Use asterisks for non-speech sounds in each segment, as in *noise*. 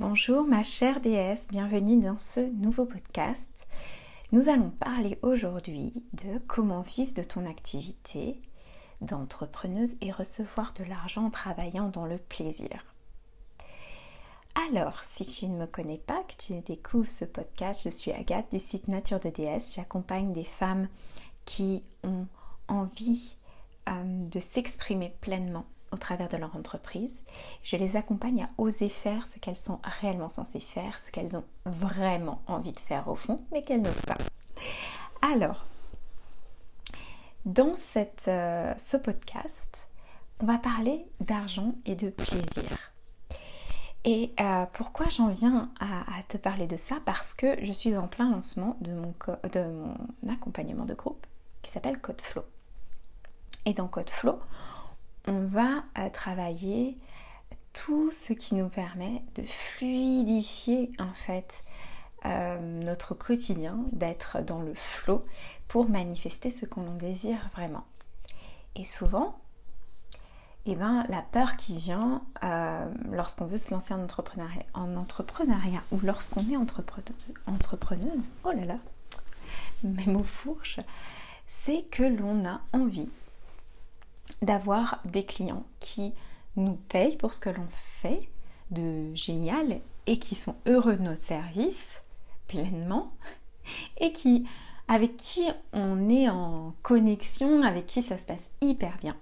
Bonjour ma chère déesse, bienvenue dans ce nouveau podcast. Nous allons parler aujourd'hui de comment vivre de ton activité d'entrepreneuse et recevoir de l'argent en travaillant dans le plaisir. Alors, si tu ne me connais pas, que tu découvres ce podcast, je suis Agathe du site Nature de Déesse. J'accompagne des femmes qui ont envie euh, de s'exprimer pleinement au travers de leur entreprise. Je les accompagne à oser faire ce qu'elles sont réellement censées faire, ce qu'elles ont vraiment envie de faire au fond, mais qu'elles n'osent pas. Alors, dans cette, euh, ce podcast, on va parler d'argent et de plaisir. Et euh, pourquoi j'en viens à, te parler de ça? Parce que je suis en plein lancement de mon, de mon accompagnement de groupe qui s'appelle Code Flow. Et dans Code Flow, on va euh, travailler tout ce qui nous permet de fluidifier en fait euh, notre quotidien, d'être dans le flow pour manifester ce qu'on désire vraiment. Et souvent, eh ben, la peur qui vient euh, lorsqu'on veut se lancer en entrepreneuriat, en entrepreneuriat ou lorsqu'on est entrepreneuse, oh là là, *laughs* mes mots fourches, c'est que l'on a envie d'avoir des clients qui nous payent pour ce que l'on fait de génial et qui sont heureux de nos services pleinement et qui avec qui on est en connexion, avec qui ça se passe hyper bien.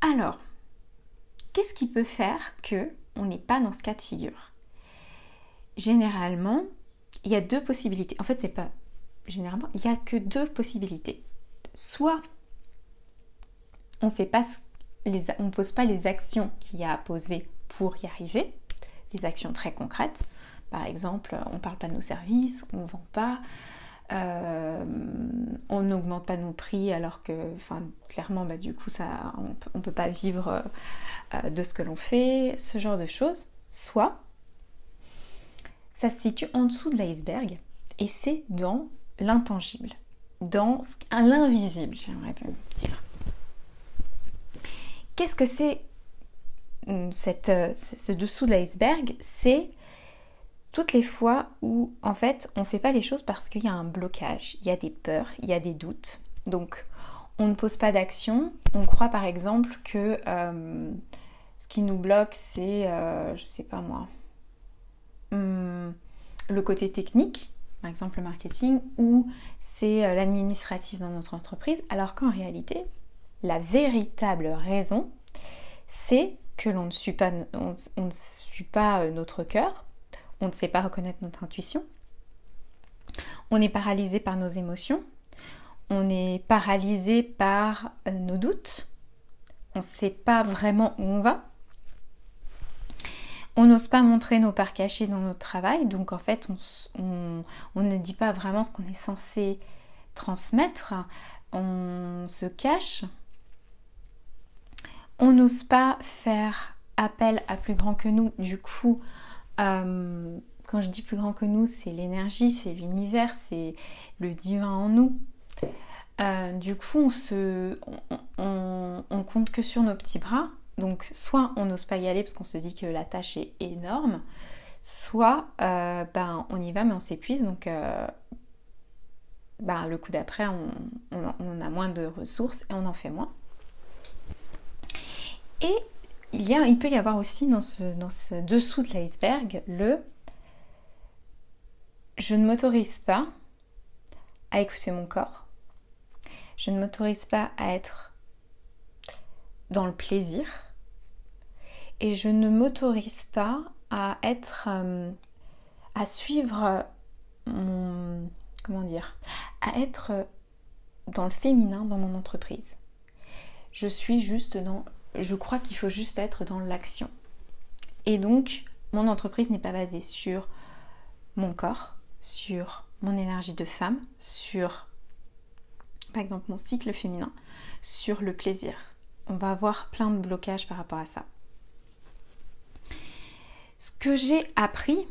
Alors, qu'est-ce qui peut faire que on n'est pas dans ce cas de figure? Généralement, il y a deux possibilités. En fait, c'est pas généralement, il n'y a que deux possibilités. Soit on fait pas les, on pose pas les actions qu'il y a à poser pour y arriver, des actions très concrètes. Par exemple, on ne parle pas de nos services, on ne vend pas, euh, on n'augmente pas nos prix alors que, clairement, bah, du coup, ça, on ne peut pas vivre euh, de ce que l'on fait, ce genre de choses. Soit, ça se situe en dessous de l'iceberg et c'est dans l'intangible, dans l'invisible, j'aimerais bien dire. Qu'est-ce que c'est hum, euh, ce dessous de l'iceberg? C'est toutes les fois où en fait on ne fait pas les choses parce qu'il y a un blocage, il y a des peurs, il y a des doutes. Donc on ne pose pas d'action. On croit par exemple que euh, ce qui nous bloque c'est, euh, je sais pas moi, hum, le côté technique, par exemple le marketing, ou c'est l'administratif dans notre entreprise, alors qu'en réalité la véritable raison, c'est que l'on ne suit pas, euh, notre cœur, on ne sait pas reconnaître notre intuition, on est paralysé par nos émotions, on est paralysé par euh, nos doutes, on ne sait pas vraiment où on va, on n'ose pas montrer nos parts cachées dans notre travail, donc en fait on ne dit pas vraiment ce qu'on est censé transmettre, on se cache, on n'ose pas faire appel à plus grand que nous. Du coup, euh, quand je dis plus grand que nous, c'est l'énergie, c'est l'univers, c'est le divin en nous. Euh, du coup, on, se, compte que sur nos petits bras. Donc, soit on n'ose pas y aller parce qu'on se dit que la tâche est énorme, soit euh, ben, on y va mais on s'épuise. Donc, ben, le coup d'après, on a moins de ressources et on en fait moins. Et il, y a, il peut y avoir aussi dans ce, dans ce dessous de l'iceberg le je ne m'autorise pas à écouter mon corps. Je ne m'autorise pas à être dans le plaisir. Et je ne m'autorise pas à être euh, à suivre mon comment dire à être dans le féminin dans mon entreprise. Je suis juste dans je crois qu'il faut juste être dans l'action. Et donc, mon entreprise n'est pas basée sur mon corps, sur mon énergie de femme, sur, par exemple, mon cycle féminin, sur le plaisir. On va avoir plein de blocages par rapport à ça. Ce que j'ai appris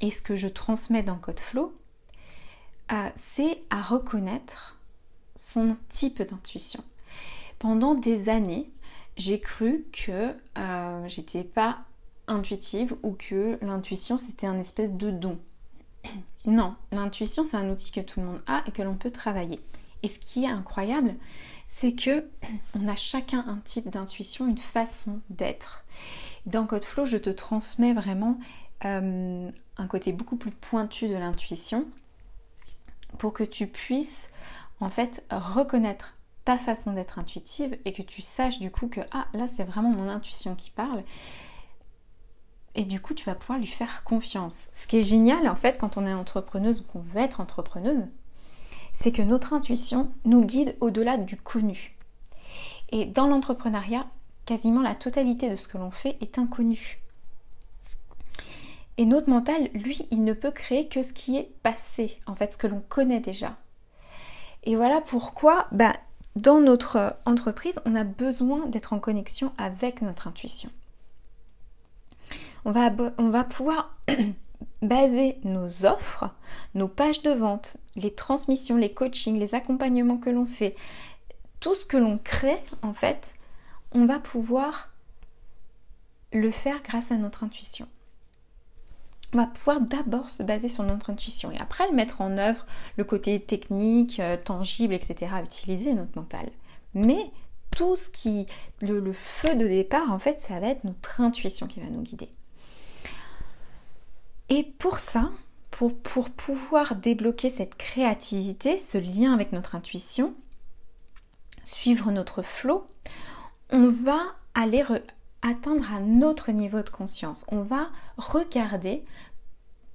et ce que je transmets dans Code Flow, euh, c'est à reconnaître son type d'intuition. Pendant des années, j'ai cru que euh, j'étais pas intuitive ou que l'intuition c'était un espèce de don. *clears throat* Non, l'intuition c'est un outil que tout le monde a et que l'on peut travailler. Et ce qui est incroyable, c'est que *clears throat* on a chacun un type d'intuition, une façon d'être. Dans Code Flow, je te transmets vraiment euh, un côté beaucoup plus pointu de l'intuition pour que tu puisses en fait reconnaître ta façon d'être intuitive et que tu saches du coup que ah là c'est vraiment mon intuition qui parle et du coup tu vas pouvoir lui faire confiance. Ce qui est génial en fait quand on est entrepreneuse ou qu'on veut être entrepreneuse, c'est que notre intuition nous guide au-delà du connu. Et dans l'entrepreneuriat, quasiment la totalité de ce que l'on fait est inconnu. Et notre mental, lui, il ne peut créer que ce qui est passé, en fait, ce que l'on connaît déjà. Et voilà pourquoi, bah, dans notre entreprise, on a besoin d'être en connexion avec notre intuition. On va, pouvoir *clears throat* baser nos offres, nos pages de vente, les transmissions, les coachings, les accompagnements que l'on fait, tout ce que l'on crée, en fait, on va pouvoir le faire grâce à notre intuition on va pouvoir d'abord se baser sur notre intuition et après le mettre en œuvre, le côté technique, euh, tangible, etc., utiliser notre mental. Mais tout ce qui, le, feu de départ, en fait, ça va être notre intuition qui va nous guider. Et pour ça, pour, pour pouvoir débloquer cette créativité, ce lien avec notre intuition, suivre notre flot, on va aller atteindre un autre niveau de conscience. On va regarder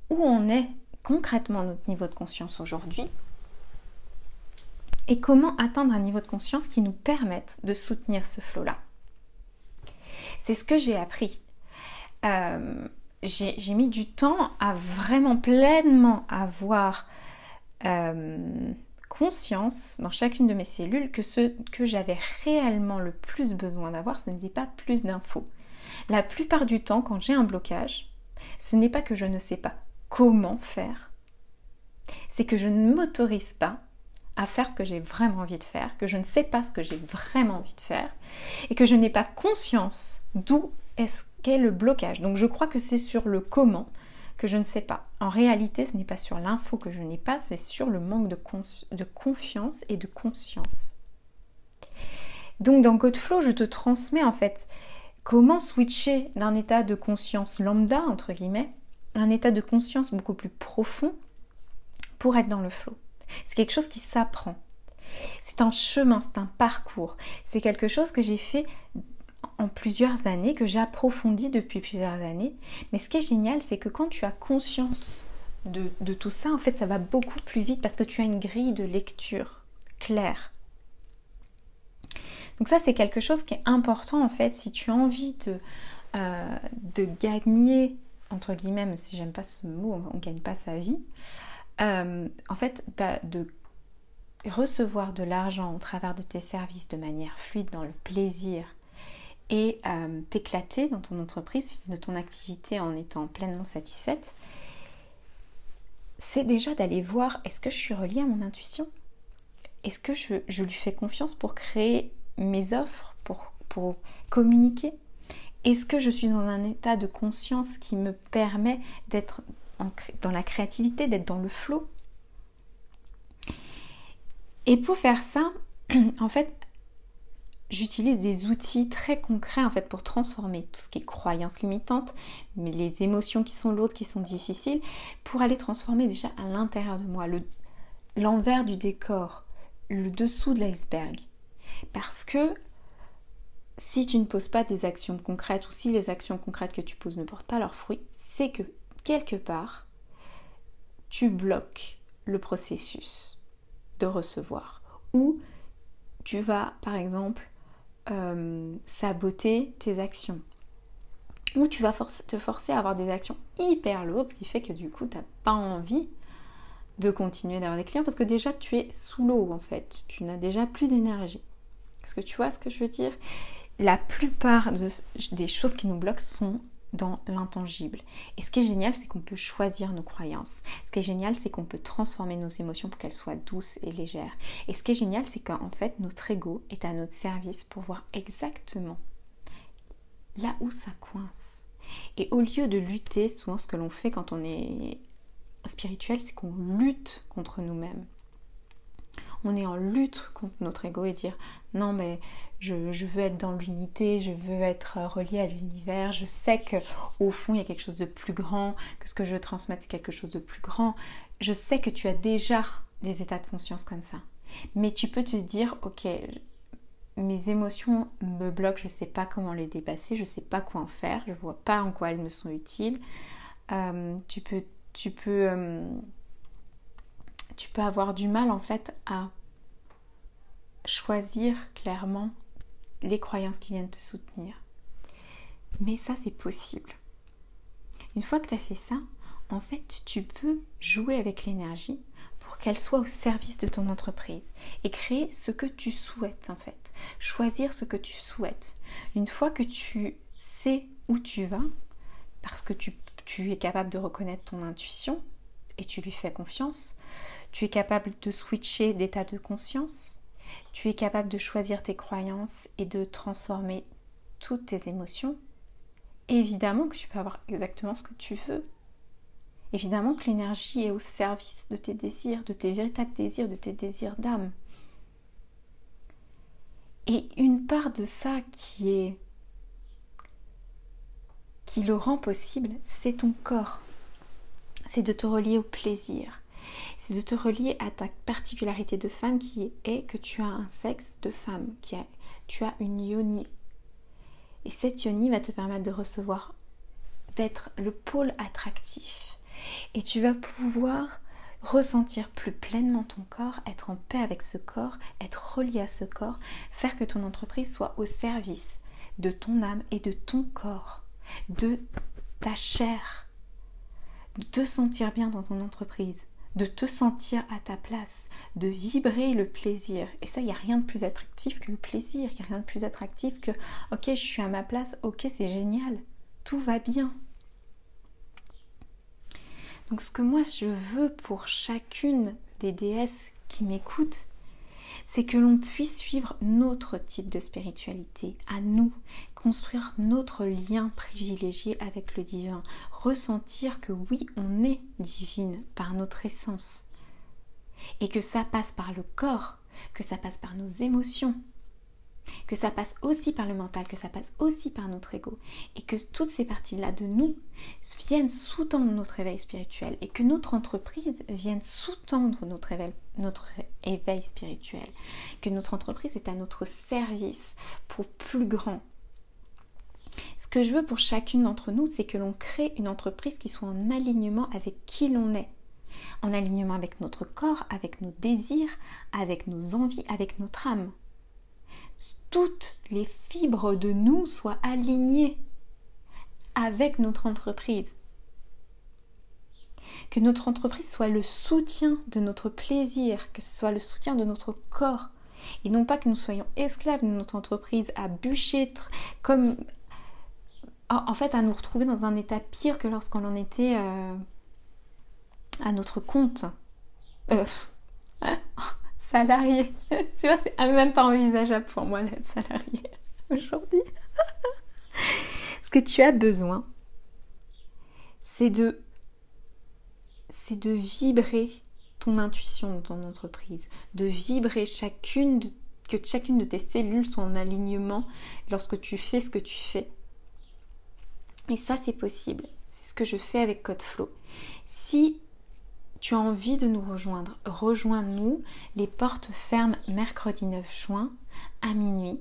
où on est concrètement notre niveau de conscience aujourd'hui et comment atteindre un niveau de conscience qui nous permette de soutenir ce flot-là. C'est ce que j'ai appris. Euh, j'ai mis du temps à vraiment pleinement avoir euh, conscience dans chacune de mes cellules que ce que j'avais réellement le plus besoin d'avoir, ce n'était pas plus d'infos. La plupart du temps, quand j'ai un blocage, ce n'est pas que je ne sais pas comment faire, c'est que je ne m'autorise pas à faire ce que j'ai vraiment envie de faire, que je ne sais pas ce que j'ai vraiment envie de faire, et que je n'ai pas conscience d'où est-ce qu'est le blocage. Donc je crois que c'est sur le comment que je ne sais pas. En réalité, ce n'est pas sur l'info que je n'ai pas, c'est sur le manque de, confiance et de conscience. Donc dans Codeflow, je te transmets en fait comment switcher d'un état de conscience lambda, entre guillemets, à un état de conscience beaucoup plus profond pour être dans le flow. C'est quelque chose qui s'apprend. C'est un chemin, c'est un parcours. C'est quelque chose que j'ai fait en plusieurs années, que j'ai approfondi depuis plusieurs années. Mais ce qui est génial, c'est que quand tu as conscience de, tout ça, en fait, ça va beaucoup plus vite parce que tu as une grille de lecture claire. Donc ça, c'est quelque chose qui est important, en fait, si tu as envie de, euh, gagner, entre guillemets, si j'aime pas ce mot, on ne gagne pas sa vie, euh, en fait, de recevoir de l'argent au travers de tes services de manière fluide, dans le plaisir, et euh, t'éclater dans ton entreprise, de ton activité en étant pleinement satisfaite, c'est déjà d'aller voir est-ce que je suis reliée à mon intuition? Est-ce que je, lui fais confiance pour créer mes offres, pour, pour communiquer? Est-ce que je suis dans un état de conscience qui me permet d'être dans la créativité, d'être dans le flot Et pour faire ça, *clears throat* en fait, j'utilise des outils très concrets en fait pour transformer tout ce qui est croyances limitantes, mais les émotions qui sont lourdes, qui sont difficiles, pour aller transformer déjà à l'intérieur de moi, l'envers du décor, le dessous de l'iceberg. Parce que si tu ne poses pas des actions concrètes ou si les actions concrètes que tu poses ne portent pas leurs fruits, c'est que quelque part, tu bloques le processus de recevoir. Ou tu vas, par exemple, euh, saboter tes actions. Ou tu vas te forcer à avoir des actions hyper lourdes, ce qui fait que du coup, tu n'as pas envie de continuer d'avoir des clients parce que déjà tu es sous l'eau en fait, tu n'as déjà plus d'énergie. Est-ce que tu vois ce que je veux dire? La plupart des choses qui nous bloquent sont dans l'intangible. Et ce qui est génial, c'est qu'on peut choisir nos croyances. Ce qui est génial, c'est qu'on peut transformer nos émotions pour qu'elles soient douces et légères. Et ce qui est génial, c'est qu'en fait, notre ego est à notre service pour voir exactement là où ça coince. Et au lieu de lutter, souvent ce que l'on fait quand on est spirituel, c'est qu'on lutte contre nous-mêmes. On est en lutte contre notre ego et dire non mais je, veux être dans l'unité, je veux être relié à l'univers, je sais que au fond il y a quelque chose de plus grand, que ce que je veux transmettre c'est quelque chose de plus grand. Je sais que tu as déjà des états de conscience comme ça. Mais tu peux te dire ok, mes émotions me bloquent, je ne sais pas comment les dépasser, je ne sais pas quoi en faire, je ne vois pas en quoi elles me sont utiles. Euh, tu peux, tu peux, euh, tu peux avoir du mal en fait à choisir clairement les croyances qui viennent te soutenir. Mais ça, c'est possible. Une fois que tu as fait ça, en fait, tu peux jouer avec l'énergie pour qu'elle soit au service de ton entreprise et créer ce que tu souhaites en fait. Choisir ce que tu souhaites. Une fois que tu sais où tu vas, parce que tu, tu es capable de reconnaître ton intuition et tu lui fais confiance, tu es capable de switcher d'état de conscience, tu es capable de choisir tes croyances et de transformer toutes tes émotions, évidemment que tu peux avoir exactement ce que tu veux. Évidemment que l'énergie est au service de tes désirs, de tes véritables désirs, de tes désirs d'âme. Et une part de ça qui est qui le rend possible, c'est ton corps. C'est de te relier au plaisir. C'est de te relier à ta particularité de femme qui est que tu as un sexe de femme, qui a, tu as une yoni. Et cette yoni va te permettre de recevoir, d'être le pôle attractif et tu vas pouvoir ressentir plus pleinement ton corps, être en paix avec ce corps, être relié à ce corps, faire que ton entreprise soit au service de ton âme et de ton corps, de ta chair, de te sentir bien dans ton entreprise, de te sentir à ta place, de vibrer le plaisir. Et ça, il n'y a rien de plus attractif que le plaisir, il n'y a rien de plus attractif que, ok, je suis à ma place, ok, c'est génial, tout va bien. Donc ce que moi je veux pour chacune des déesses qui m'écoutent, c'est que l'on puisse suivre notre type de spiritualité, à nous, construire notre lien privilégié avec le divin, ressentir que oui, on est divine par notre essence, et que ça passe par le corps, que ça passe par nos émotions, que ça passe aussi par le mental, que ça passe aussi par notre ego, et que toutes ces parties-là de nous viennent sous-tendre notre éveil spirituel, et que notre entreprise vienne sous-tendre notre éveil, notre éveil spirituel, que notre entreprise est à notre service pour plus grand. Ce que je veux pour chacune d'entre nous, c'est que l'on crée une entreprise qui soit en alignement avec qui l'on est, en alignement avec notre corps, avec nos désirs, avec nos envies, avec notre âme toutes les fibres de nous soient alignées avec notre entreprise. Que notre entreprise soit le soutien de notre plaisir, que ce soit le soutien de notre corps. Et non pas que nous soyons esclaves de notre entreprise à bûcher comme en fait à nous retrouver dans un état pire que lorsqu'on en était euh, à notre compte. Euh, *laughs* hein? Salarié. *laughs* tu vois, c'est même pas envisageable pour moi d'être salarié *laughs* aujourd'hui. *laughs* Ce que tu as besoin, c'est de c'est de vibrer ton intuition dans ton entreprise, de vibrer chacune que chacune de tes cellules soit en alignement lorsque tu fais ce que tu fais. Et ça, c'est possible. C'est ce que je fais avec CodeFlow. Si tu as envie de nous rejoindre, rejoins-nous. Les portes ferment mercredi 9 juin à minuit.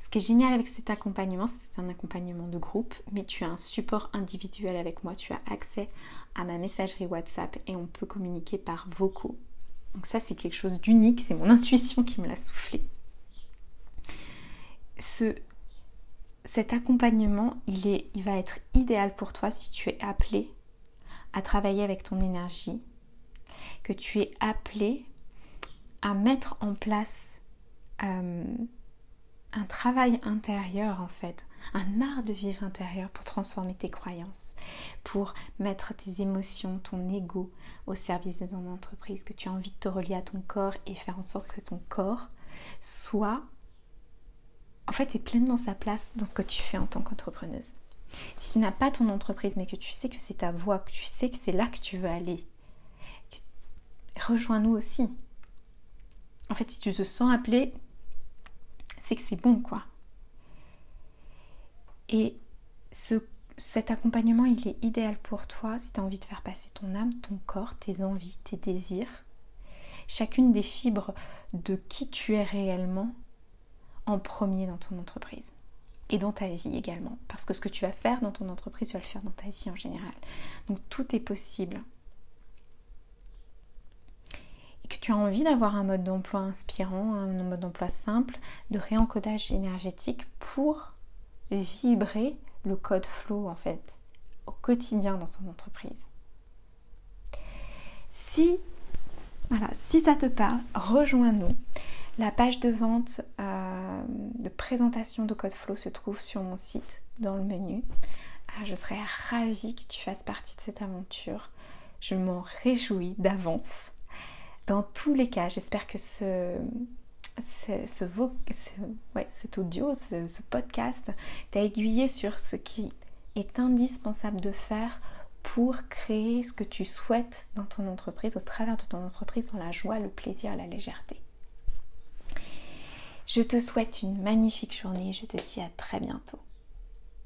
Ce qui est génial avec cet accompagnement, c'est un accompagnement de groupe, mais tu as un support individuel avec moi. Tu as accès à ma messagerie WhatsApp et on peut communiquer par vocaux. Donc ça, c'est quelque chose d'unique, c'est mon *laughs* intuition qui me l'a soufflé. Ce, cet accompagnement, il, est, il va être idéal pour toi si tu es appelé à travailler avec ton énergie, que tu es appelé à mettre en place euh, un travail intérieur en fait, un art de vivre intérieur pour transformer tes croyances, pour mettre tes émotions, ton ego au service de ton entreprise, que tu as envie de te relier à ton corps et faire en sorte que ton corps soit en fait est pleinement sa place dans ce que tu fais en tant qu'entrepreneuse. Si tu n'as pas ton entreprise, mais que tu sais que c'est ta voie, que tu sais que c'est là que tu veux aller, rejoins-nous aussi. En fait, si tu te sens appelé, c'est que c'est bon, quoi. Et ce, cet accompagnement, il est idéal pour toi si tu as envie de faire passer ton âme, ton corps, tes envies, tes désirs, chacune des fibres de qui tu es réellement en premier dans ton entreprise et dans ta vie également. Parce que ce que tu vas faire dans ton entreprise, tu vas le faire dans ta vie en général. Donc tout est possible. Et que envie d'avoir un mode d'emploi inspirant, un mode d'emploi simple, de réencodage énergétique pour vibrer le code flow en fait au quotidien dans ton entreprise. Si ça te parle, rejoins-nous. La page de vente euh, de présentation de Code Flow se trouve sur mon site dans le menu. Ah, je serais ravie que tu fasses partie de cette aventure. Je m'en réjouis d'avance. Dans tous les cas, j'espère que ce, ce, cet audio, ce, ce podcast t'a aiguillé sur ce qui est indispensable de faire pour créer ce que tu souhaites dans ton entreprise, au travers de ton entreprise, dans la joie, le plaisir la légèreté. Je te souhaite une magnifique journée, je te dis à très bientôt.